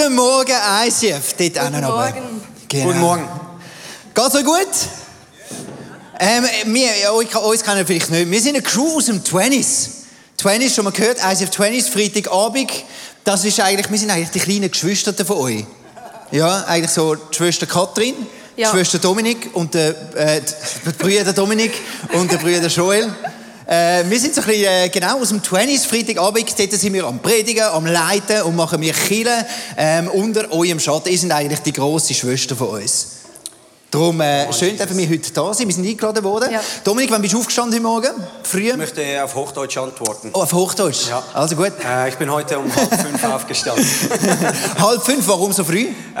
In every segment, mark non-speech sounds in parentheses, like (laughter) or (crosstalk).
Guten Morgen, ICF. Dort Guten Morgen. Genau. Guten Morgen. Geht's euch gut? Ähm, wir, ja, euch, uns kennen vielleicht nicht. Wir sind eine Crew aus dem 20s. 20s, schon mal gehört, ICF 20s, Freitagabend. Das ist eigentlich, wir sind eigentlich die kleinen Geschwister von euch. Ja, eigentlich so die Schwester Katrin, Ja. die Schwester Dominik und der, äh, die Brüder Dominik und der Brüder Joel. Äh, wir sind so ein bisschen, äh, genau aus dem 20s, Freitagabend, dort sind wir am Predigen, am Leiten und machen wir Chile ähm, unter eurem Schatten. Ihr sind eigentlich die grosse Schwester von uns. Darum, äh, schön, dass wir heute da sind. Wir sind eingeladen worden. Ja. Dominik, wann bist du aufgestanden heute Morgen? Früh? Ich möchte auf Hochdeutsch antworten. Oh, auf Hochdeutsch? Ja. Also gut. Äh, ich bin heute um halb fünf (laughs) aufgestanden. (laughs) Halb fünf, warum so früh? Äh,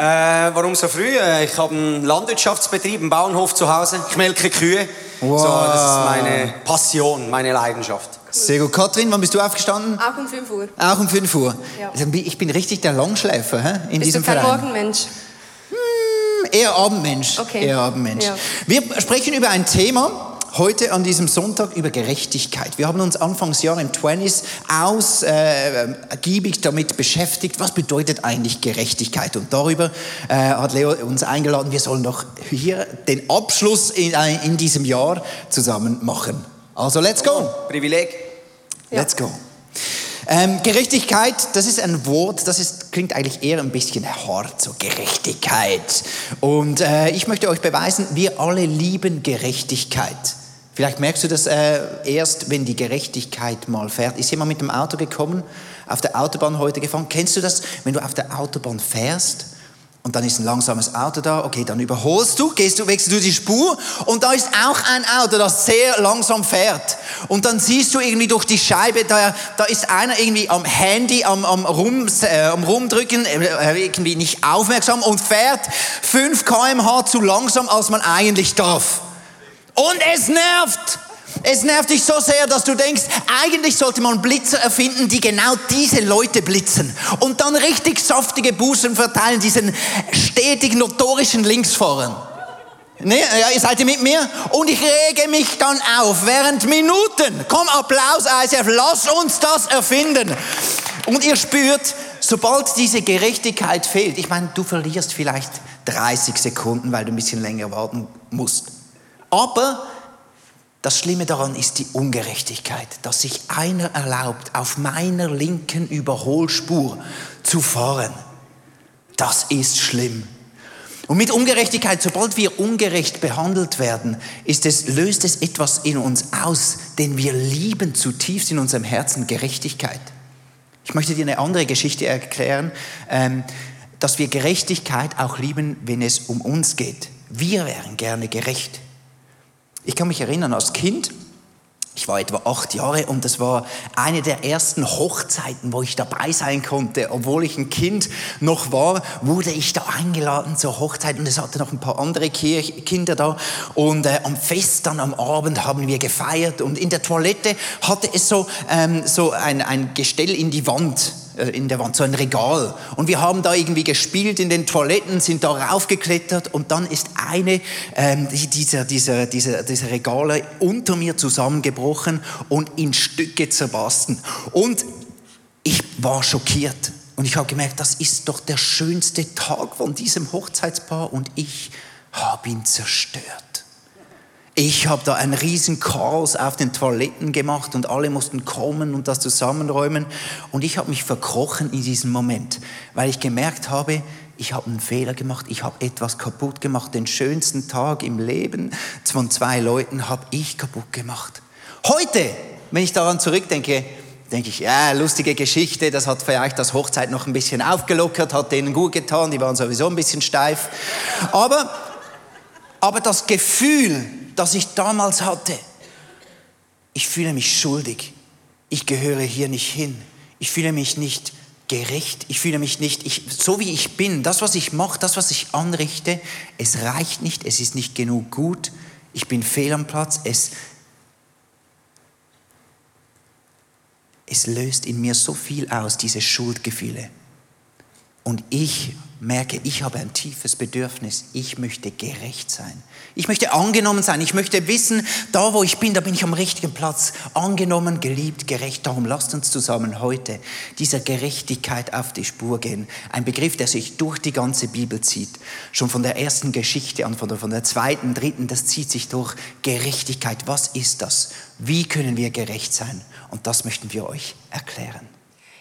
warum so früh? Äh, ich habe einen Landwirtschaftsbetrieb, einen Bauernhof zu Hause. Ich melke Kühe. Wow. So, das ist meine Passion, meine Leidenschaft. Sehr gut. Katrin, wann bist du aufgestanden? Auch um 5 Uhr. Auch um 5 Uhr. Ja. Ich bin richtig der Langschläfer hä? in Bist diesem du kein Verein. Morgenmensch? Eher Abendmensch. Okay. Eher Abendmensch. Ja. Wir sprechen über ein Thema. Heute an diesem Sonntag über Gerechtigkeit. Wir haben uns Anfangsjahr im 20s ausgiebig damit beschäftigt, was bedeutet eigentlich Gerechtigkeit. Und darüber äh, hat Leo uns eingeladen, wir sollen doch hier den Abschluss in, äh, in diesem Jahr zusammen machen. Also let's go. Privileg. Ja. Let's go. Ähm, Gerechtigkeit, das ist ein Wort, das ist, klingt eigentlich eher ein bisschen hart, so Gerechtigkeit. Und äh, ich möchte euch beweisen, wir alle lieben Gerechtigkeit. Vielleicht merkst du das äh, erst, wenn die Gerechtigkeit mal fährt. Ist jemand mit dem Auto gekommen, auf der Autobahn heute gefahren? Kennst du das, wenn du auf der Autobahn fährst und dann ist ein langsames Auto da, okay, dann überholst du, gehst du, wechselst du die Spur und da ist auch ein Auto, das sehr langsam fährt. Und dann siehst du irgendwie durch die Scheibe, da, da ist einer irgendwie am Handy, am, am, Rum, äh, am Rumdrücken, äh, irgendwie nicht aufmerksam und fährt 5 km/h zu langsam, als man eigentlich darf. Und es nervt. Es nervt dich so sehr, dass du denkst, eigentlich sollte man Blitzer erfinden, die genau diese Leute blitzen. Und dann richtig saftige Bußen verteilen, diesen stetig notorischen Linksfahrern. Ne, ja, ihr seid ihr mit mir? Und ich rege mich dann auf während Minuten. Komm, Applaus, ICF, lass uns das erfinden. Und ihr spürt, sobald diese Gerechtigkeit fehlt, ich meine, du verlierst vielleicht 30 Sekunden, weil du ein bisschen länger warten musst. Aber das Schlimme daran ist die Ungerechtigkeit, dass sich einer erlaubt, auf meiner linken Überholspur zu fahren. Das ist schlimm. Und mit Ungerechtigkeit, sobald wir ungerecht behandelt werden, ist es, löst es etwas in uns aus, denn wir lieben zutiefst in unserem Herzen Gerechtigkeit. Ich möchte dir eine andere Geschichte erklären, ähm, dass wir Gerechtigkeit auch lieben, wenn es um uns geht. Wir wären gerne gerecht. Ich kann mich erinnern, als Kind, ich war etwa acht Jahre und das war eine der ersten Hochzeiten, wo ich dabei sein konnte. Obwohl ich ein Kind noch war, wurde ich da eingeladen zur Hochzeit und es hatte noch ein paar andere Kinder da. Und äh, am Fest dann am Abend haben wir gefeiert und in der Toilette hatte es so, ähm, so ein, ein Gestell in die Wand in der Wand, so ein Regal. Und wir haben da irgendwie gespielt in den Toiletten, sind da raufgeklettert und dann ist eine ähm, die- dieser, dieser, dieser, dieser Regale unter mir zusammengebrochen und in Stücke zerbarsten. Und ich war schockiert. Und ich habe gemerkt, das ist doch der schönste Tag von diesem Hochzeitspaar und ich habe ihn zerstört. Ich habe da ein riesen Chaos auf den Toiletten gemacht und alle mussten kommen und das zusammenräumen. Und ich habe mich verkrochen in diesem Moment, weil ich gemerkt habe, ich habe einen Fehler gemacht, ich habe etwas kaputt gemacht. Den schönsten Tag im Leben von zwei Leuten habe ich kaputt gemacht. Heute, wenn ich daran zurückdenke, denke ich, ja, lustige Geschichte, das hat vielleicht das Hochzeit noch ein bisschen aufgelockert, hat denen gut getan, die waren sowieso ein bisschen steif. Aber aber das Gefühl, das ich damals hatte, ich fühle mich schuldig. Ich gehöre hier nicht hin. Ich fühle mich nicht gerecht. Ich fühle mich nicht, ich, so wie ich bin, das, was ich mache, das, was ich anrichte, es reicht nicht, es ist nicht genug gut. Ich bin fehl am Platz. Es, es löst in mir so viel aus, diese Schuldgefühle. Und ich merke, ich habe ein tiefes Bedürfnis, ich möchte gerecht sein. Ich möchte angenommen sein, ich möchte wissen, da wo ich bin, da bin ich am richtigen Platz, angenommen, geliebt, gerecht. Darum lasst uns zusammen heute dieser Gerechtigkeit auf die Spur gehen. Ein Begriff, der sich durch die ganze Bibel zieht. Schon von der ersten Geschichte an, von der, von der zweiten, dritten, das zieht sich durch. Gerechtigkeit, was ist das? Wie können wir gerecht sein? Und das möchten wir euch erklären.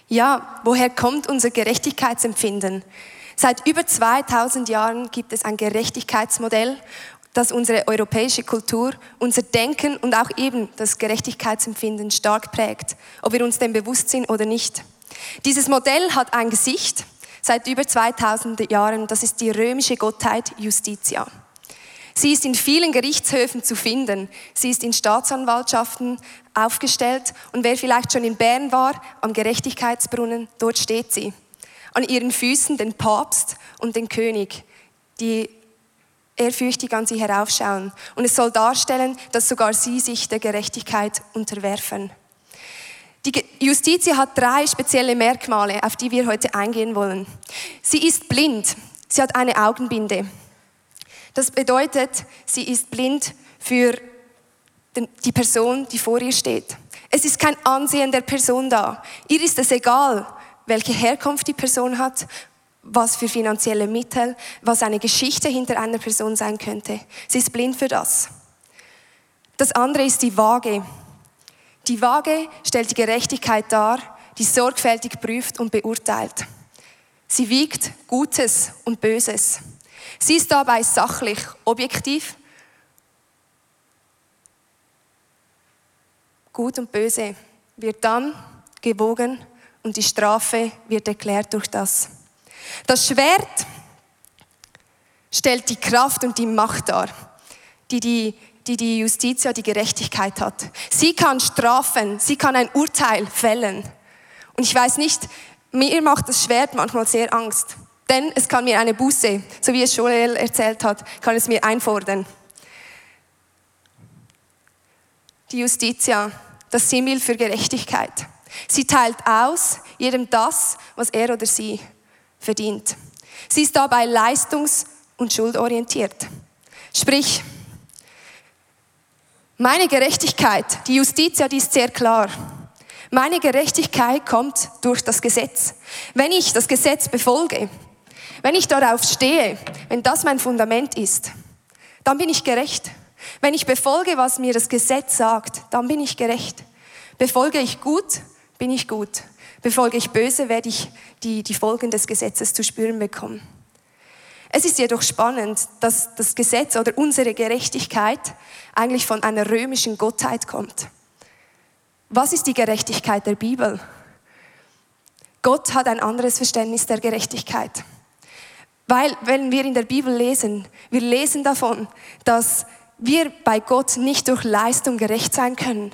Ja, woher kommt unser Gerechtigkeitsempfinden? Seit über 2000 Jahren gibt es ein Gerechtigkeitsmodell, das unsere europäische Kultur, unser Denken und auch eben das Gerechtigkeitsempfinden stark prägt, ob wir uns dem bewusst sind oder nicht. Dieses Modell hat ein Gesicht seit über 2000 Jahren, das ist die römische Gottheit Justitia. Sie ist in vielen Gerichtshöfen zu finden. Sie ist in Staatsanwaltschaften aufgestellt und wer vielleicht schon in Bern war, am Gerechtigkeitsbrunnen, dort steht sie an ihren Füßen den Papst und den König, die ehrfürchtig an sie heraufschauen. Und es soll darstellen, dass sogar sie sich der Gerechtigkeit unterwerfen. Die Justitia hat drei spezielle Merkmale, auf die wir heute eingehen wollen. Sie ist blind. Sie hat eine Augenbinde. Das bedeutet, sie ist blind für die Person, die vor ihr steht. Es ist kein Ansehen der Person da. Ihr ist es egal, welche Herkunft die Person hat, was für finanzielle Mittel, was eine Geschichte hinter einer Person sein könnte. Sie ist blind für das. Das andere ist die Waage. Die Waage stellt die Gerechtigkeit dar, die sorgfältig prüft und beurteilt. Sie wiegt Gutes und Böses. Sie ist dabei sachlich, objektiv. Gut und Böse wird dann gewogen und die Strafe wird erklärt durch das. Das Schwert stellt die Kraft und die Macht dar, die die, die, die Justitia, die Gerechtigkeit hat. Sie kann strafen, sie kann ein Urteil fällen. Und ich weiß nicht, mir macht das Schwert manchmal sehr Angst. Denn es kann mir eine Buße, so wie es Joel erzählt hat, kann es mir einfordern. Die Justitia, das Simmel für Gerechtigkeit. Sie teilt aus jedem das, was er oder sie verdient. Sie ist dabei leistungs- und schuldorientiert. Sprich, meine Gerechtigkeit, die Justitia, die ist sehr klar. Meine Gerechtigkeit kommt durch das Gesetz. Wenn ich das Gesetz befolge, wenn ich darauf stehe, wenn das mein Fundament ist, dann bin ich gerecht. Wenn ich befolge, was mir das Gesetz sagt, dann bin ich gerecht. Befolge ich gut, bin ich gut. Befolge ich böse, werde ich die, die Folgen des Gesetzes zu spüren bekommen. Es ist jedoch spannend, dass das Gesetz oder unsere Gerechtigkeit eigentlich von einer römischen Gottheit kommt. Was ist die Gerechtigkeit der Bibel? Gott hat ein anderes Verständnis der Gerechtigkeit. Weil, wenn wir in der Bibel lesen, wir lesen davon, dass wir bei Gott nicht durch Leistung gerecht sein können.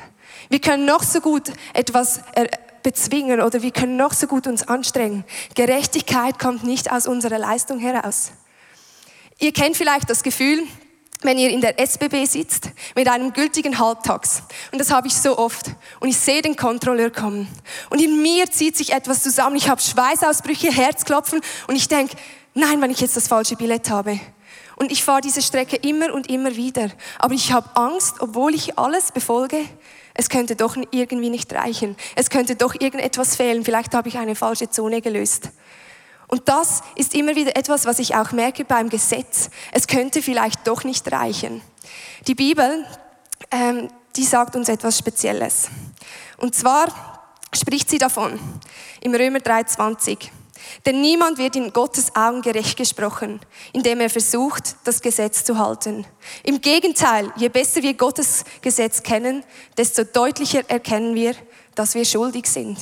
Wir können noch so gut etwas bezwingen oder wir können noch so gut uns anstrengen. Gerechtigkeit kommt nicht aus unserer Leistung heraus. Ihr kennt vielleicht das Gefühl, wenn ihr in der SBB sitzt mit einem gültigen Halbtags. Und das habe ich so oft. Und ich sehe den Kontrolleur kommen. Und in mir zieht sich etwas zusammen. Ich habe Schweißausbrüche, Herzklopfen. Und ich denke, nein, wenn ich jetzt das falsche Billett habe. Und ich fahre diese Strecke immer und immer wieder. Aber ich habe Angst, obwohl ich alles befolge, es könnte doch irgendwie nicht reichen. Es könnte doch irgendetwas fehlen. Vielleicht habe ich eine falsche Zone gelöst. Und das ist immer wieder etwas, was ich auch merke beim Gesetz. Es könnte vielleicht doch nicht reichen. Die Bibel, ähm, die sagt uns etwas Spezielles. Und zwar spricht sie davon im Römer 3,20. Denn niemand wird in Gottes Augen gerecht gesprochen, indem er versucht, das Gesetz zu halten. Im Gegenteil, je besser wir Gottes Gesetz kennen, desto deutlicher erkennen wir, dass wir schuldig sind.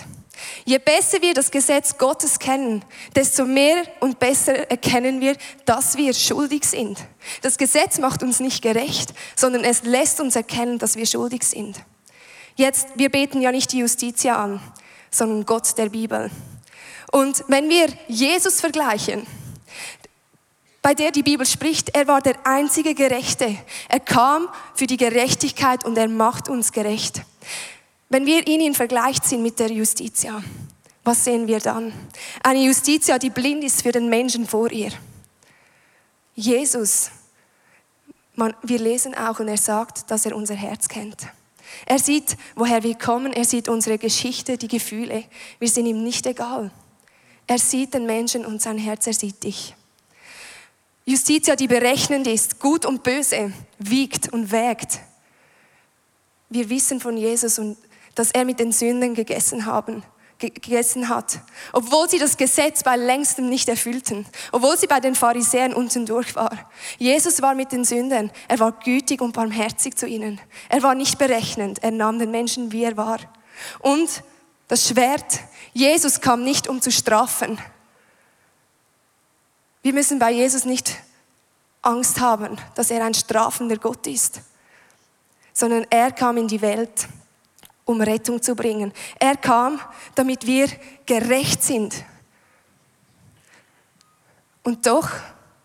Je besser wir das Gesetz Gottes kennen, desto mehr und besser erkennen wir, dass wir schuldig sind. Das Gesetz macht uns nicht gerecht, sondern es lässt uns erkennen, dass wir schuldig sind. Jetzt, wir beten ja nicht die Justitia an, sondern Gott der Bibel. Und wenn wir Jesus vergleichen, bei der die Bibel spricht, er war der einzige Gerechte. Er kam für die Gerechtigkeit und er macht uns gerecht. Wenn wir ihn in Vergleich ziehen mit der Justitia, Was sehen wir dann? Eine Justitia, die blind ist für den Menschen vor ihr. Jesus, man, wir lesen auch und er sagt, dass er unser Herz kennt. Er sieht, woher wir kommen, er sieht unsere Geschichte, die Gefühle. Wir sind ihm nicht egal. Er sieht den Menschen und sein Herz, er sieht dich. Justitia, die berechnend ist, gut und böse, wiegt und wägt. Wir wissen von Jesus und dass er mit den Sünden gegessen haben, gegessen hat, obwohl sie das Gesetz bei längstem nicht erfüllten, obwohl sie bei den Pharisäern unten durch war. Jesus war mit den Sündern, er war gütig und barmherzig zu ihnen. Er war nicht berechnend, er nahm den Menschen, wie er war. Und das Schwert, Jesus kam nicht, um zu strafen. Wir müssen bei Jesus nicht Angst haben, dass er ein strafender Gott ist, sondern er kam in die Welt, um Rettung zu bringen. Er kam, damit wir gerecht sind. Und doch,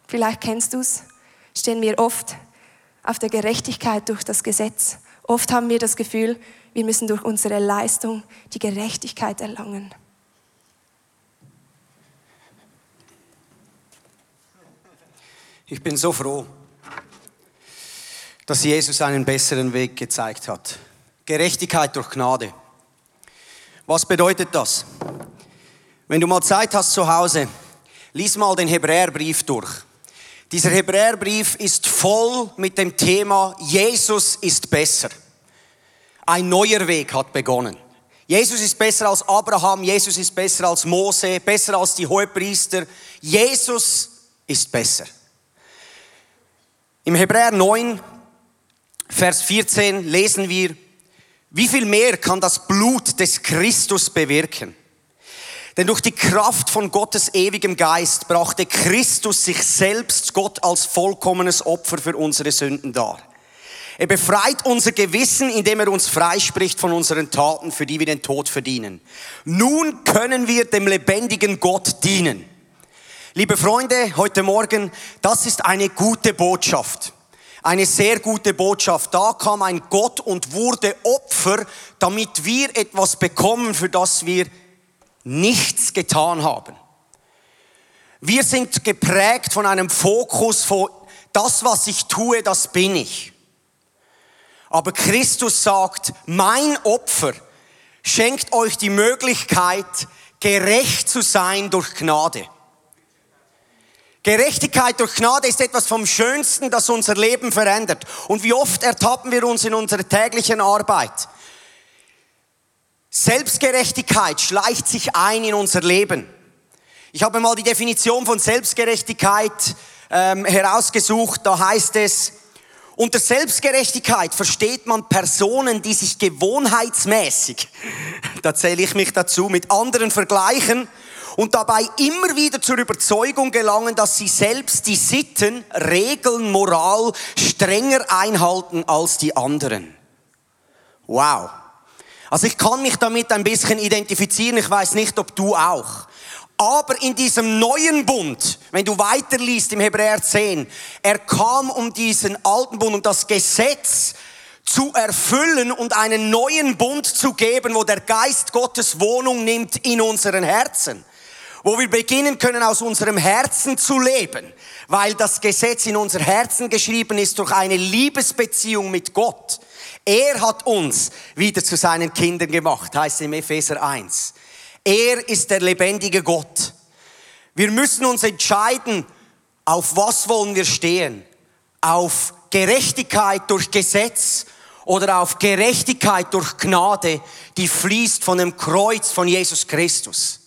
vielleicht kennst du es, stehen wir oft auf der Gerechtigkeit durch das Gesetz. Oft haben wir das Gefühl, wir müssen durch unsere Leistung die Gerechtigkeit erlangen. Ich bin so froh, dass Jesus einen besseren Weg gezeigt hat. Gerechtigkeit durch Gnade. Was bedeutet das? Wenn du mal Zeit hast zu Hause, lies mal den Hebräerbrief durch. Dieser Hebräerbrief ist voll mit dem Thema Jesus ist besser. Ein neuer Weg hat begonnen. Jesus ist besser als Abraham, Jesus ist besser als Mose, besser als die Hohepriester. Jesus ist besser. Im Hebräer 9, Vers 14 lesen wir, wie viel mehr kann das Blut des Christus bewirken? Denn durch die Kraft von Gottes ewigem Geist brachte Christus sich selbst Gott als vollkommenes Opfer für unsere Sünden dar. Er befreit unser Gewissen, indem er uns freispricht von unseren Taten, für die wir den Tod verdienen. Nun können wir dem lebendigen Gott dienen. Liebe Freunde, heute Morgen, das ist eine gute Botschaft eine sehr gute Botschaft. Da kam ein Gott und wurde Opfer, damit wir etwas bekommen, für das wir nichts getan haben. Wir sind geprägt von einem Fokus von das, was ich tue, das bin ich. Aber Christus sagt, mein Opfer schenkt euch die Möglichkeit, gerecht zu sein durch Gnade. Gerechtigkeit durch Gnade ist etwas vom Schönsten, das unser Leben verändert. Und wie oft ertappen wir uns in unserer täglichen Arbeit? Selbstgerechtigkeit schleicht sich ein in unser Leben. Ich habe mal die Definition von Selbstgerechtigkeit ähm, herausgesucht. Da heißt es, unter Selbstgerechtigkeit versteht man Personen, die sich gewohnheitsmäßig, da zähle ich mich dazu, mit anderen vergleichen und dabei immer wieder zur Überzeugung gelangen, dass sie selbst die Sitten, Regeln, Moral strenger einhalten als die anderen. Wow. Also ich kann mich damit ein bisschen identifizieren, ich weiß nicht, ob du auch. Aber in diesem neuen Bund, wenn du weiterliest im Hebräer 10, er kam um diesen alten Bund und das Gesetz zu erfüllen und einen neuen Bund zu geben, wo der Geist Gottes Wohnung nimmt in unseren Herzen wo wir beginnen können, aus unserem Herzen zu leben, weil das Gesetz in unser Herzen geschrieben ist durch eine Liebesbeziehung mit Gott. Er hat uns wieder zu seinen Kindern gemacht, heißt im Epheser 1. Er ist der lebendige Gott. Wir müssen uns entscheiden, auf was wollen wir stehen? Auf Gerechtigkeit durch Gesetz oder auf Gerechtigkeit durch Gnade, die fließt von dem Kreuz von Jesus Christus.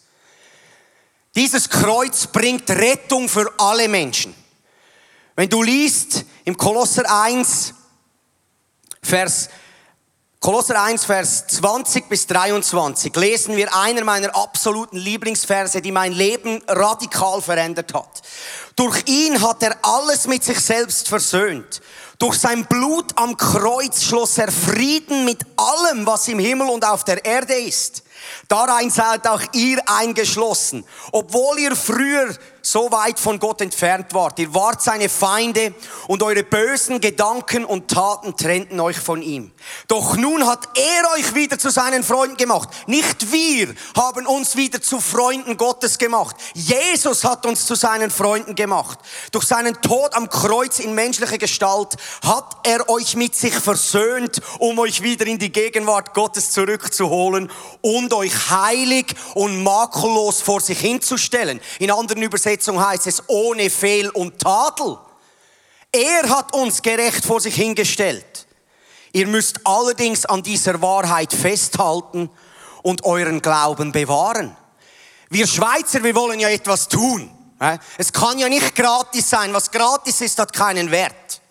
Dieses Kreuz bringt Rettung für alle Menschen. Wenn du liest im Kolosser 1, Vers, Kolosser 1, Vers 20 bis 23, lesen wir einer meiner absoluten Lieblingsverse, die mein Leben radikal verändert hat. Durch ihn hat er alles mit sich selbst versöhnt. Durch sein Blut am Kreuz schloss er Frieden mit allem, was im Himmel und auf der Erde ist. Darein seid auch ihr eingeschlossen, obwohl ihr früher so weit von Gott entfernt wart. Ihr wart seine Feinde und eure bösen Gedanken und Taten trennten euch von ihm. Doch nun hat er euch wieder zu seinen Freunden gemacht. Nicht wir haben uns wieder zu Freunden Gottes gemacht. Jesus hat uns zu seinen Freunden gemacht. Durch seinen Tod am Kreuz in menschlicher Gestalt hat er euch mit sich versöhnt, um euch wieder in die Gegenwart Gottes zurückzuholen und euch heilig und makellos vor sich hinzustellen. In anderen Übersetzungen Übersetzung heißt es ohne Fehl und Tadel. Er hat uns gerecht vor sich hingestellt. Ihr müsst allerdings an dieser Wahrheit festhalten und euren Glauben bewahren. Wir Schweizer, wir wollen ja etwas tun. Es kann ja nicht gratis sein. Was gratis ist, hat keinen Wert.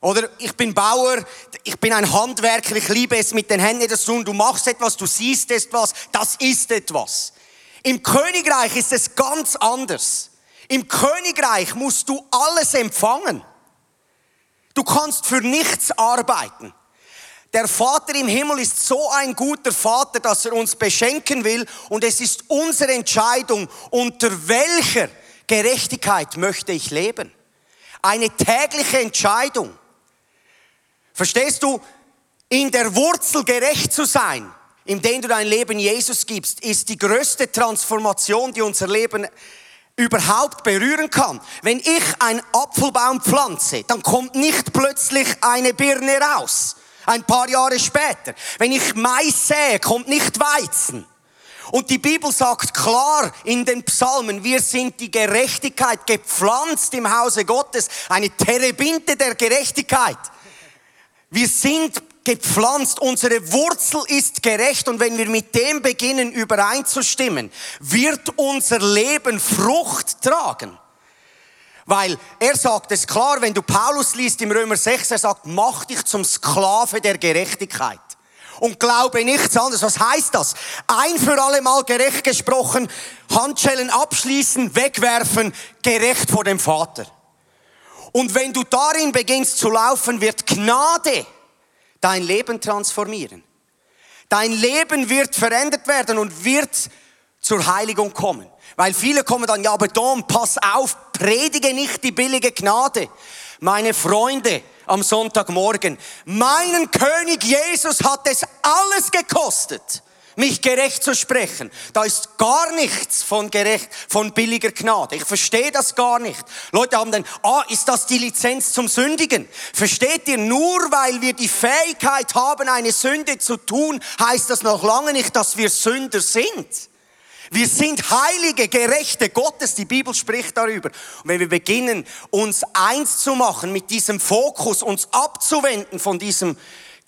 Oder ich bin Bauer, ich bin ein Handwerker, ich liebe es mit den Händen zu tun. Du machst etwas, du siehst etwas, das ist etwas. Im Königreich ist es ganz anders. Im Königreich musst du alles empfangen. Du kannst für nichts arbeiten. Der Vater im Himmel ist so ein guter Vater, dass er uns beschenken will und es ist unsere Entscheidung, unter welcher Gerechtigkeit möchte ich leben. Eine tägliche Entscheidung. Verstehst du? In der Wurzel gerecht zu sein, indem du dein Leben Jesus gibst, ist die größte Transformation, die unser Leben überhaupt berühren kann. Wenn ich einen Apfelbaum pflanze, dann kommt nicht plötzlich eine Birne raus. Ein paar Jahre später. Wenn ich Mais sähe, kommt nicht Weizen. Und die Bibel sagt klar in den Psalmen, wir sind die Gerechtigkeit gepflanzt im Hause Gottes, eine Terebinte der Gerechtigkeit. Wir sind gepflanzt, unsere Wurzel ist gerecht und wenn wir mit dem beginnen übereinzustimmen, wird unser Leben Frucht tragen. Weil er sagt es klar, wenn du Paulus liest im Römer 6, er sagt, mach dich zum Sklave der Gerechtigkeit und glaube nichts anderes. Was heißt das? Ein für alle Mal gerecht gesprochen, Handschellen abschließen, wegwerfen, gerecht vor dem Vater. Und wenn du darin beginnst zu laufen, wird Gnade dein Leben transformieren. Dein Leben wird verändert werden und wird zur Heiligung kommen. Weil viele kommen dann, ja, aber Dom, pass auf, predige nicht die billige Gnade. Meine Freunde am Sonntagmorgen, meinen König Jesus hat es alles gekostet mich gerecht zu sprechen. Da ist gar nichts von gerecht, von billiger Gnade. Ich verstehe das gar nicht. Leute haben dann, ah, ist das die Lizenz zum Sündigen? Versteht ihr, nur weil wir die Fähigkeit haben, eine Sünde zu tun, heißt das noch lange nicht, dass wir Sünder sind. Wir sind heilige, gerechte Gottes. Die Bibel spricht darüber. Und wenn wir beginnen, uns eins zu machen mit diesem Fokus, uns abzuwenden von diesem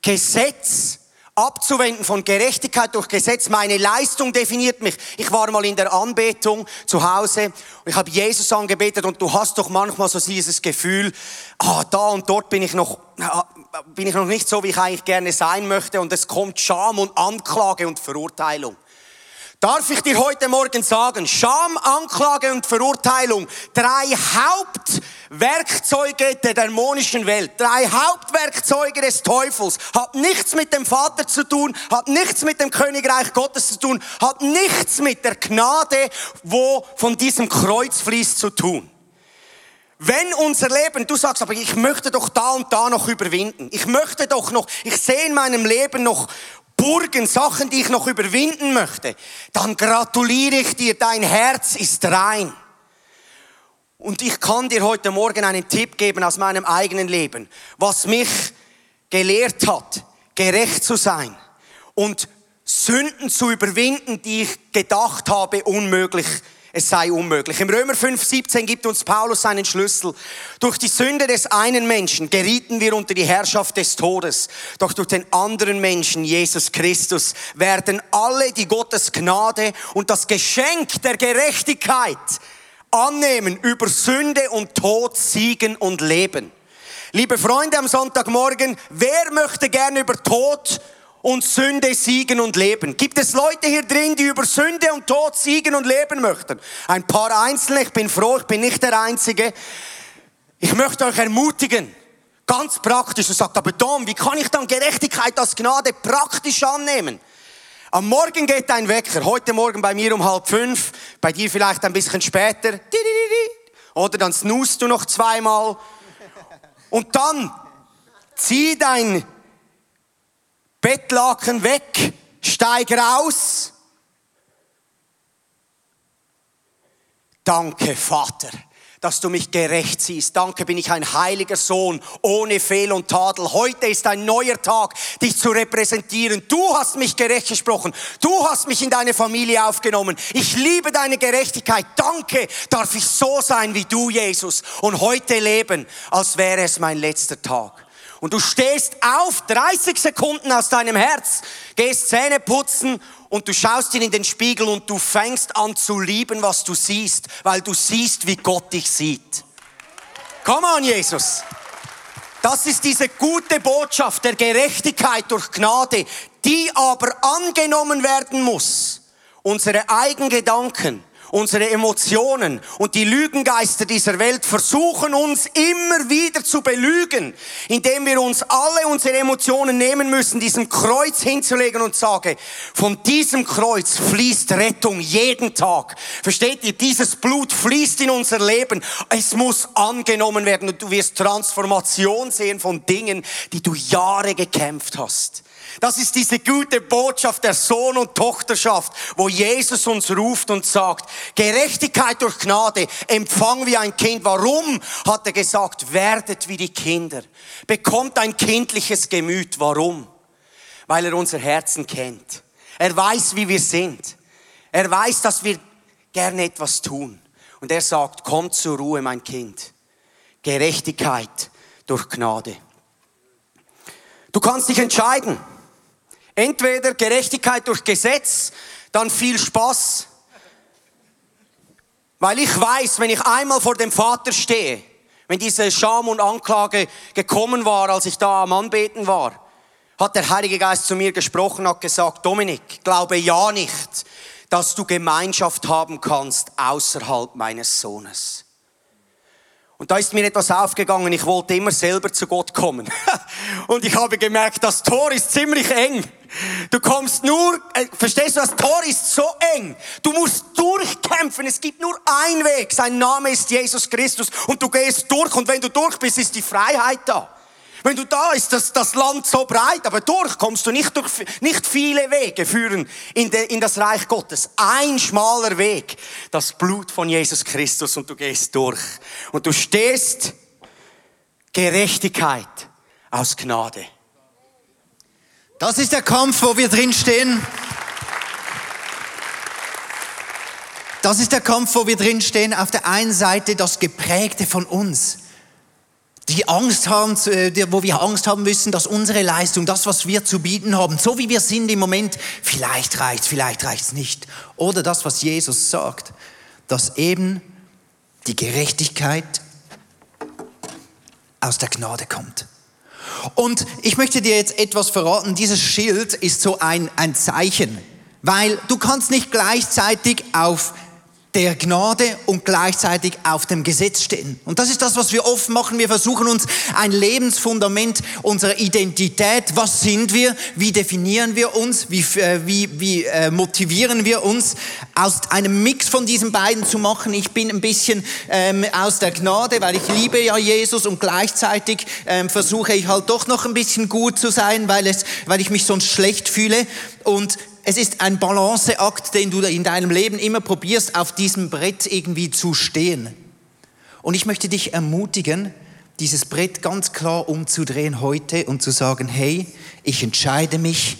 Gesetz, abzuwenden von Gerechtigkeit durch Gesetz. Meine Leistung definiert mich. Ich war mal in der Anbetung zu Hause und ich habe Jesus angebetet und du hast doch manchmal so dieses Gefühl, ah, da und dort bin ich noch, ah, bin ich noch nicht so, wie ich eigentlich gerne sein möchte und es kommt Scham und Anklage und Verurteilung. Darf ich dir heute Morgen sagen, Scham, Anklage und Verurteilung, drei Hauptwerkzeuge der dämonischen Welt, drei Hauptwerkzeuge des Teufels, hat nichts mit dem Vater zu tun, hat nichts mit dem Königreich Gottes zu tun, hat nichts mit der Gnade, wo von diesem Kreuz fließt, zu tun. Wenn unser Leben, du sagst, aber ich möchte doch da und da noch überwinden. Ich möchte doch noch, ich sehe in meinem Leben noch Burgen, Sachen, die ich noch überwinden möchte, dann gratuliere ich dir, dein Herz ist rein. Und ich kann dir heute Morgen einen Tipp geben aus meinem eigenen Leben, was mich gelehrt hat, gerecht zu sein und Sünden zu überwinden, die ich gedacht habe, unmöglich es sei unmöglich. Im Römer 5,17 gibt uns Paulus seinen Schlüssel. Durch die Sünde des einen Menschen gerieten wir unter die Herrschaft des Todes. Doch durch den anderen Menschen, Jesus Christus, werden alle, die Gottes Gnade und das Geschenk der Gerechtigkeit annehmen, über Sünde und Tod siegen und leben. Liebe Freunde am Sonntagmorgen, wer möchte gerne über Tod und Sünde siegen und leben. Gibt es Leute hier drin, die über Sünde und Tod siegen und leben möchten? Ein paar Einzelne, ich bin froh, ich bin nicht der Einzige. Ich möchte euch ermutigen, ganz praktisch, und sagt, aber Tom, wie kann ich dann Gerechtigkeit als Gnade praktisch annehmen? Am Morgen geht dein Wecker. Heute Morgen bei mir um halb fünf, bei dir vielleicht ein bisschen später. Oder dann snoost du noch zweimal. Und dann zieh dein Bettlaken weg, steig raus. Danke, Vater dass du mich gerecht siehst. Danke, bin ich ein heiliger Sohn, ohne Fehl und Tadel. Heute ist ein neuer Tag, dich zu repräsentieren. Du hast mich gerecht gesprochen. Du hast mich in deine Familie aufgenommen. Ich liebe deine Gerechtigkeit. Danke, darf ich so sein wie du, Jesus, und heute leben, als wäre es mein letzter Tag. Und du stehst auf, 30 Sekunden aus deinem Herz, gehst Zähne putzen und du schaust ihn in den Spiegel und du fängst an zu lieben, was du siehst, weil du siehst, wie Gott dich sieht. Komm an, Jesus. Das ist diese gute Botschaft der Gerechtigkeit durch Gnade, die aber angenommen werden muss. Unsere eigenen Gedanken, unsere Emotionen und die Lügengeister dieser Welt versuchen uns immer wieder zu belügen, indem wir uns alle unsere Emotionen nehmen müssen, diesem Kreuz hinzulegen und sagen, von diesem Kreuz fließt Rettung jeden Tag. Versteht ihr? Dieses Blut fließt in unser Leben. Es muss angenommen werden und du wirst Transformation sehen von Dingen, die du Jahre gekämpft hast. Das ist diese gute Botschaft der Sohn- und Tochterschaft, wo Jesus uns ruft und sagt, Gerechtigkeit durch Gnade, empfang wie ein Kind. Warum hat er gesagt, werdet wie die Kinder? Bekommt ein kindliches Gemüt. Warum? Weil er unser Herzen kennt. Er weiß, wie wir sind. Er weiß, dass wir gerne etwas tun. Und er sagt, komm zur Ruhe, mein Kind. Gerechtigkeit durch Gnade. Du kannst dich entscheiden. Entweder Gerechtigkeit durch Gesetz, dann viel Spaß. Weil ich weiß, wenn ich einmal vor dem Vater stehe, wenn diese Scham und Anklage gekommen war, als ich da am Anbeten war, hat der Heilige Geist zu mir gesprochen, hat gesagt, Dominik, glaube ja nicht, dass du Gemeinschaft haben kannst außerhalb meines Sohnes. Und da ist mir etwas aufgegangen, ich wollte immer selber zu Gott kommen. (laughs) Und ich habe gemerkt, das Tor ist ziemlich eng. Du kommst nur, äh, verstehst du, das Tor ist so eng. Du musst durchkämpfen. Es gibt nur einen Weg. Sein Name ist Jesus Christus. Und du gehst durch. Und wenn du durch bist, ist die Freiheit da. Wenn du da ist, das, das Land so breit, aber durch kommst du nicht durch, nicht viele Wege führen in, de, in das Reich Gottes. Ein schmaler Weg, das Blut von Jesus Christus und du gehst durch. Und du stehst Gerechtigkeit aus Gnade. Das ist der Kampf, wo wir drin stehen. Das ist der Kampf, wo wir drin stehen. Auf der einen Seite das Geprägte von uns die Angst haben, äh, wo wir Angst haben müssen, dass unsere Leistung, das, was wir zu bieten haben, so wie wir sind im Moment, vielleicht reicht vielleicht reicht's nicht. Oder das, was Jesus sagt, dass eben die Gerechtigkeit aus der Gnade kommt. Und ich möchte dir jetzt etwas verraten. Dieses Schild ist so ein, ein Zeichen, weil du kannst nicht gleichzeitig auf der Gnade und gleichzeitig auf dem Gesetz stehen. Und das ist das, was wir oft machen. Wir versuchen uns ein Lebensfundament unserer Identität. Was sind wir? Wie definieren wir uns? Wie, äh, wie, wie äh, motivieren wir uns? Aus einem Mix von diesen beiden zu machen. Ich bin ein bisschen ähm, aus der Gnade, weil ich liebe ja Jesus und gleichzeitig ähm, versuche ich halt doch noch ein bisschen gut zu sein, weil, es, weil ich mich sonst schlecht fühle. Und es ist ein Balanceakt, den du in deinem Leben immer probierst, auf diesem Brett irgendwie zu stehen. Und ich möchte dich ermutigen, dieses Brett ganz klar umzudrehen heute und zu sagen, hey, ich entscheide mich,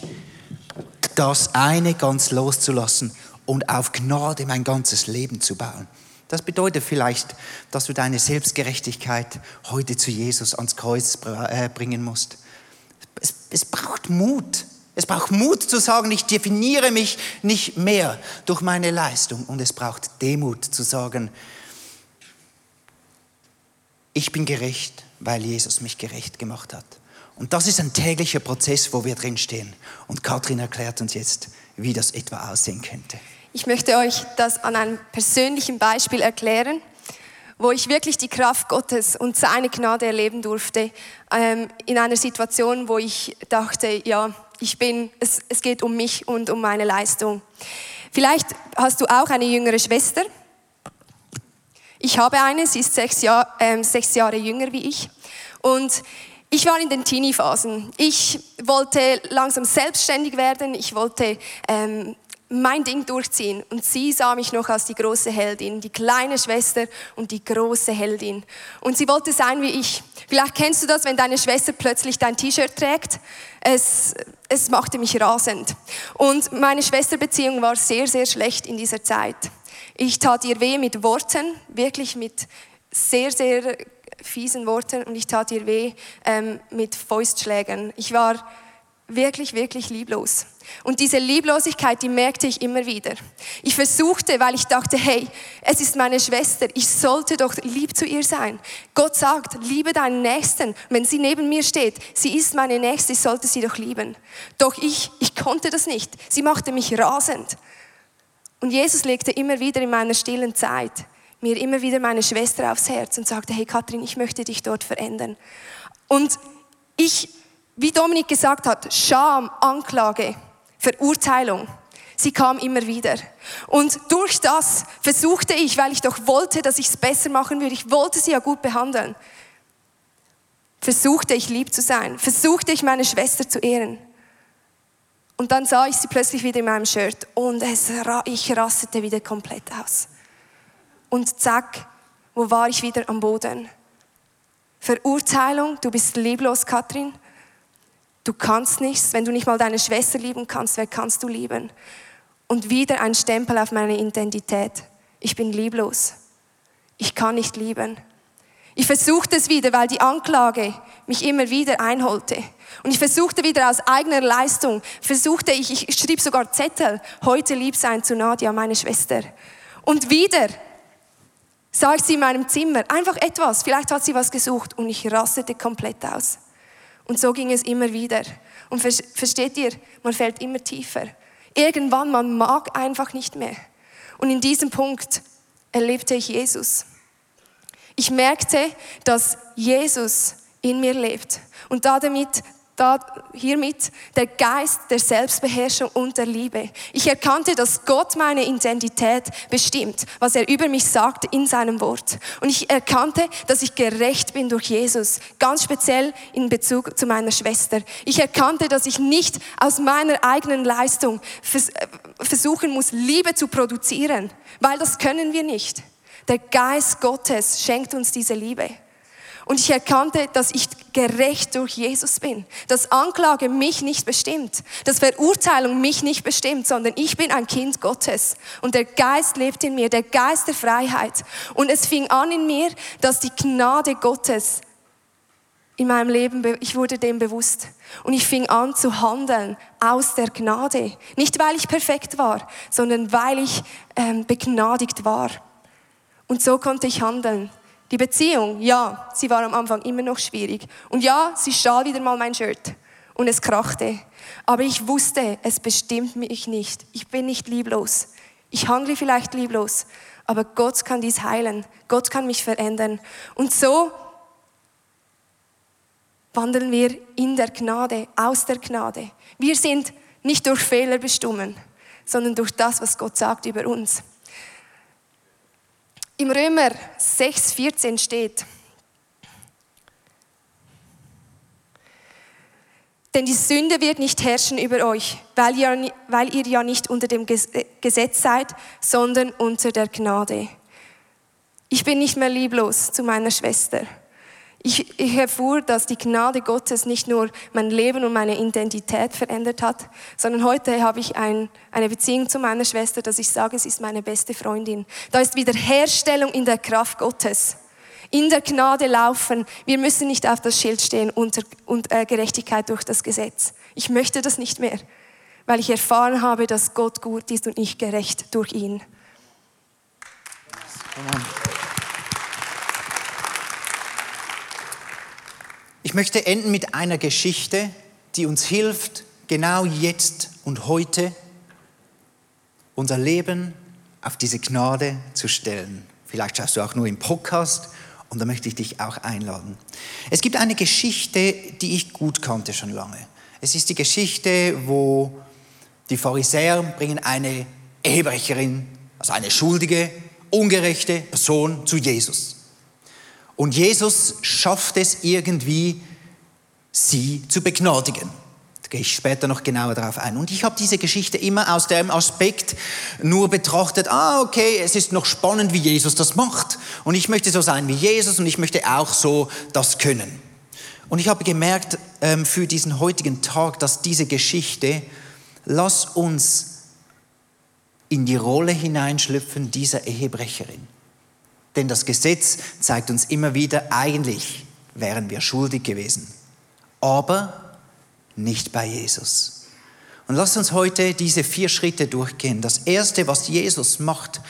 das eine ganz loszulassen und auf Gnade mein ganzes Leben zu bauen. Das bedeutet vielleicht, dass du deine Selbstgerechtigkeit heute zu Jesus ans Kreuz äh, bringen musst. Es, es braucht Mut. Es braucht Mut zu sagen, ich definiere mich nicht mehr durch meine Leistung. Und es braucht Demut zu sagen, ich bin gerecht, weil Jesus mich gerecht gemacht hat. Und das ist ein täglicher Prozess, wo wir drinstehen. Und Katrin erklärt uns jetzt, wie das etwa aussehen könnte. Ich möchte euch das an einem persönlichen Beispiel erklären wo ich wirklich die Kraft Gottes und seine Gnade erleben durfte, ähm, in einer Situation, wo ich dachte, ja, ich bin, es, es geht um mich und um meine Leistung. Vielleicht hast du auch eine jüngere Schwester. Ich habe eine, sie ist sechs, Jahr, äh, sechs Jahre jünger wie ich. Und ich war in den Teenie-Phasen. Ich wollte langsam selbstständig werden. Ich wollte ähm, mein Ding durchziehen. Und sie sah mich noch als die große Heldin, die kleine Schwester und die große Heldin. Und sie wollte sein wie ich. Vielleicht kennst du das, wenn deine Schwester plötzlich dein T-Shirt trägt. Es, es machte mich rasend. Und meine Schwesterbeziehung war sehr, sehr schlecht in dieser Zeit. Ich tat ihr weh mit Worten, wirklich mit sehr, sehr fiesen Worten und ich tat ihr weh ähm, mit Fäustschlägen. Ich war wirklich, wirklich lieblos. Und diese Lieblosigkeit, die merkte ich immer wieder. Ich versuchte, weil ich dachte, hey, es ist meine Schwester, ich sollte doch lieb zu ihr sein. Gott sagt, liebe deinen Nächsten. Wenn sie neben mir steht, sie ist meine Nächste, ich sollte sie doch lieben. Doch ich, ich konnte das nicht. Sie machte mich rasend. Und Jesus legte immer wieder in meiner stillen Zeit mir immer wieder meine Schwester aufs Herz und sagte, hey Kathrin, ich möchte dich dort verändern. Und ich wie Dominik gesagt hat, Scham, Anklage, Verurteilung, sie kam immer wieder. Und durch das versuchte ich, weil ich doch wollte, dass ich es besser machen würde, ich wollte sie ja gut behandeln, versuchte ich lieb zu sein, versuchte ich meine Schwester zu ehren. Und dann sah ich sie plötzlich wieder in meinem Shirt und es, ich rastete wieder komplett aus. Und zack, wo war ich wieder am Boden? Verurteilung, du bist lieblos, Katrin. Du kannst nichts. Wenn du nicht mal deine Schwester lieben kannst, wer kannst du lieben? Und wieder ein Stempel auf meine Identität. Ich bin lieblos. Ich kann nicht lieben. Ich versuchte es wieder, weil die Anklage mich immer wieder einholte. Und ich versuchte wieder aus eigener Leistung, versuchte ich, ich schrieb sogar Zettel, heute lieb sein zu Nadia, meine Schwester. Und wieder sah ich sie in meinem Zimmer, einfach etwas, vielleicht hat sie was gesucht und ich rastete komplett aus. Und so ging es immer wieder. Und versteht ihr, man fällt immer tiefer. Irgendwann, man mag einfach nicht mehr. Und in diesem Punkt erlebte ich Jesus. Ich merkte, dass Jesus in mir lebt. Und damit da, hiermit der Geist der Selbstbeherrschung und der Liebe. Ich erkannte, dass Gott meine Identität bestimmt, was er über mich sagt in seinem Wort. Und ich erkannte, dass ich gerecht bin durch Jesus, ganz speziell in Bezug zu meiner Schwester. Ich erkannte, dass ich nicht aus meiner eigenen Leistung äh, versuchen muss, Liebe zu produzieren, weil das können wir nicht. Der Geist Gottes schenkt uns diese Liebe. Und ich erkannte, dass ich gerecht durch Jesus bin. Dass Anklage mich nicht bestimmt. Dass Verurteilung mich nicht bestimmt, sondern ich bin ein Kind Gottes. Und der Geist lebt in mir, der Geist der Freiheit. Und es fing an in mir, dass die Gnade Gottes in meinem Leben, ich wurde dem bewusst. Und ich fing an zu handeln aus der Gnade. Nicht weil ich perfekt war, sondern weil ich ähm, begnadigt war. Und so konnte ich handeln. Die Beziehung, ja, sie war am Anfang immer noch schwierig. Und ja, sie stahl wieder mal mein Shirt und es krachte. Aber ich wusste, es bestimmt mich nicht. Ich bin nicht lieblos. Ich handle vielleicht lieblos, aber Gott kann dies heilen. Gott kann mich verändern. Und so wandeln wir in der Gnade, aus der Gnade. Wir sind nicht durch Fehler bestimmt, sondern durch das, was Gott sagt über uns. Im Römer 6,14 steht, Denn die Sünde wird nicht herrschen über euch, weil ihr, weil ihr ja nicht unter dem Gesetz seid, sondern unter der Gnade. Ich bin nicht mehr lieblos zu meiner Schwester. Ich, ich erfuhr, dass die Gnade Gottes nicht nur mein Leben und meine Identität verändert hat, sondern heute habe ich ein, eine Beziehung zu meiner Schwester, dass ich sage, sie ist meine beste Freundin. Da ist Wiederherstellung in der Kraft Gottes. In der Gnade laufen. Wir müssen nicht auf das Schild stehen unter und, äh, Gerechtigkeit durch das Gesetz. Ich möchte das nicht mehr, weil ich erfahren habe, dass Gott gut ist und ich gerecht durch ihn. Amen. Ich möchte enden mit einer Geschichte, die uns hilft, genau jetzt und heute unser Leben auf diese Gnade zu stellen. Vielleicht schaust du auch nur im Podcast und da möchte ich dich auch einladen. Es gibt eine Geschichte, die ich gut kannte schon lange. Es ist die Geschichte, wo die Pharisäer bringen eine Ehebrecherin, also eine schuldige, ungerechte Person zu Jesus. Und Jesus schafft es irgendwie, sie zu begnadigen. Da gehe ich später noch genauer darauf ein. Und ich habe diese Geschichte immer aus dem Aspekt nur betrachtet, ah, okay, es ist noch spannend, wie Jesus das macht. Und ich möchte so sein wie Jesus und ich möchte auch so das können. Und ich habe gemerkt ähm, für diesen heutigen Tag, dass diese Geschichte, lass uns in die Rolle hineinschlüpfen dieser Ehebrecherin. Denn das Gesetz zeigt uns immer wieder, eigentlich wären wir schuldig gewesen. Aber nicht bei Jesus. Und lasst uns heute diese vier Schritte durchgehen. Das Erste, was Jesus macht,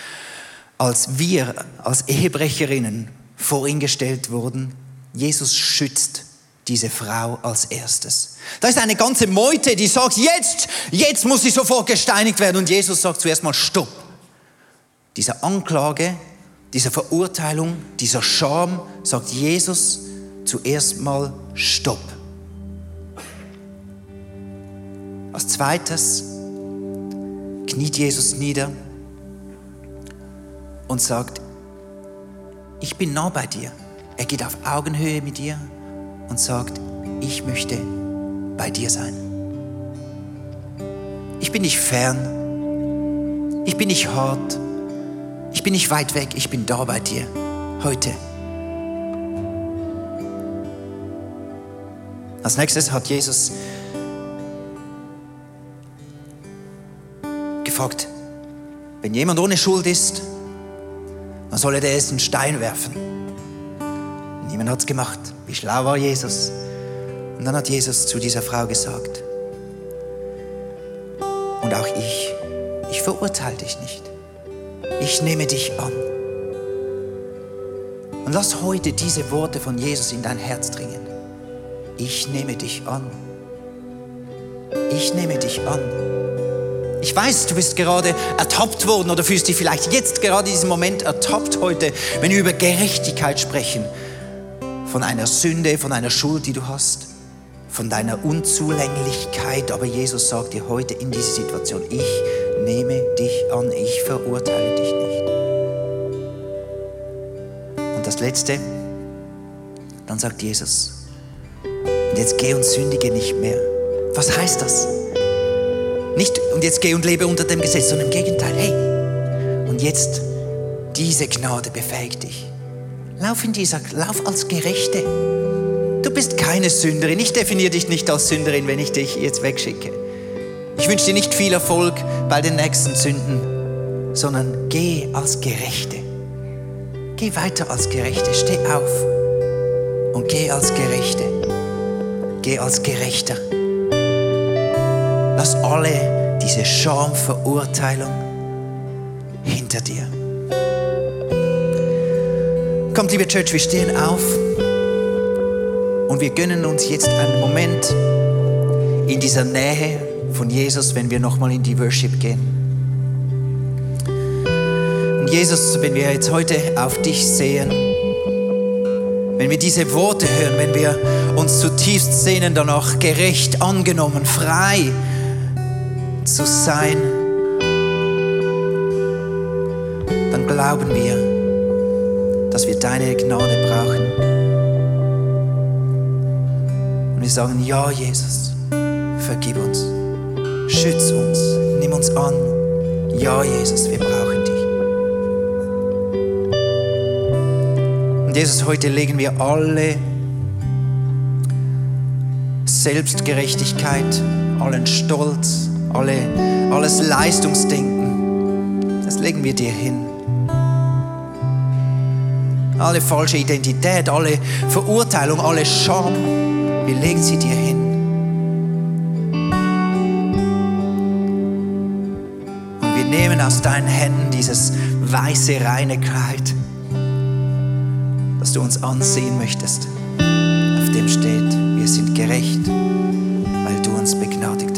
als wir als Ehebrecherinnen vor ihn gestellt wurden, Jesus schützt diese Frau als erstes. Da ist eine ganze Meute, die sagt, jetzt, jetzt muss sie sofort gesteinigt werden. Und Jesus sagt zuerst mal, stopp. Diese Anklage, diese Verurteilung, dieser Scham, sagt Jesus zuerst mal, stopp. Als zweites kniet Jesus nieder und sagt, ich bin nah bei dir. Er geht auf Augenhöhe mit dir und sagt, ich möchte bei dir sein. Ich bin nicht fern, ich bin nicht hart, ich bin nicht weit weg, ich bin da bei dir heute. Als nächstes hat Jesus gefragt, wenn jemand ohne Schuld ist, dann soll er es einen Stein werfen. Niemand hat es gemacht. Wie schlau war Jesus? Und dann hat Jesus zu dieser Frau gesagt, und auch ich, ich verurteile dich nicht. Ich nehme dich an. Und lass heute diese Worte von Jesus in dein Herz dringen. Ich nehme dich an. Ich nehme dich an. Ich weiß, du bist gerade ertappt worden oder fühlst dich vielleicht jetzt gerade in diesem Moment ertappt heute, wenn wir über Gerechtigkeit sprechen von einer Sünde, von einer Schuld, die du hast, von deiner Unzulänglichkeit. Aber Jesus sagt dir heute in dieser Situation, ich nehme dich an, ich verurteile dich nicht. Und das Letzte, dann sagt Jesus, und jetzt geh und sündige nicht mehr. Was heißt das? Nicht, und jetzt geh und lebe unter dem Gesetz, sondern im Gegenteil, hey, und jetzt diese Gnade befähigt dich. Lauf in dieser, lauf als Gerechte. Du bist keine Sünderin. Ich definiere dich nicht als Sünderin, wenn ich dich jetzt wegschicke. Ich wünsche dir nicht viel Erfolg bei den nächsten Sünden, sondern geh als Gerechte. Geh weiter als Gerechte. Steh auf und geh als Gerechte. Geh als Gerechter. Lass alle diese Schamverurteilung hinter dir. Kommt, liebe Church, wir stehen auf und wir gönnen uns jetzt einen Moment in dieser Nähe von Jesus, wenn wir nochmal in die Worship gehen. Und Jesus, wenn wir jetzt heute auf dich sehen, wenn wir diese Worte hören, wenn wir uns zutiefst sehnen danach, gerecht angenommen, frei zu sein, dann glauben wir, dass wir deine Gnade brauchen. Und wir sagen, ja Jesus, vergib uns, schütz uns, nimm uns an. Ja Jesus, wir brauchen dich. Und Jesus, heute legen wir alle Selbstgerechtigkeit, allen Stolz, alle, alles Leistungsdenken, das legen wir dir hin alle falsche Identität, alle Verurteilung, alle Scham. Wir legen sie dir hin. Aus deinen Händen dieses weiße, reine Kleid, das du uns ansehen möchtest. Auf dem steht, wir sind gerecht, weil du uns begnadigt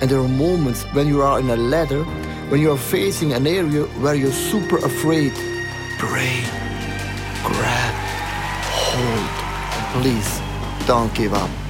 And there are moments when you are in a ladder, when you are facing an area where you're super afraid. Pray, grab, hold, and please don't give up.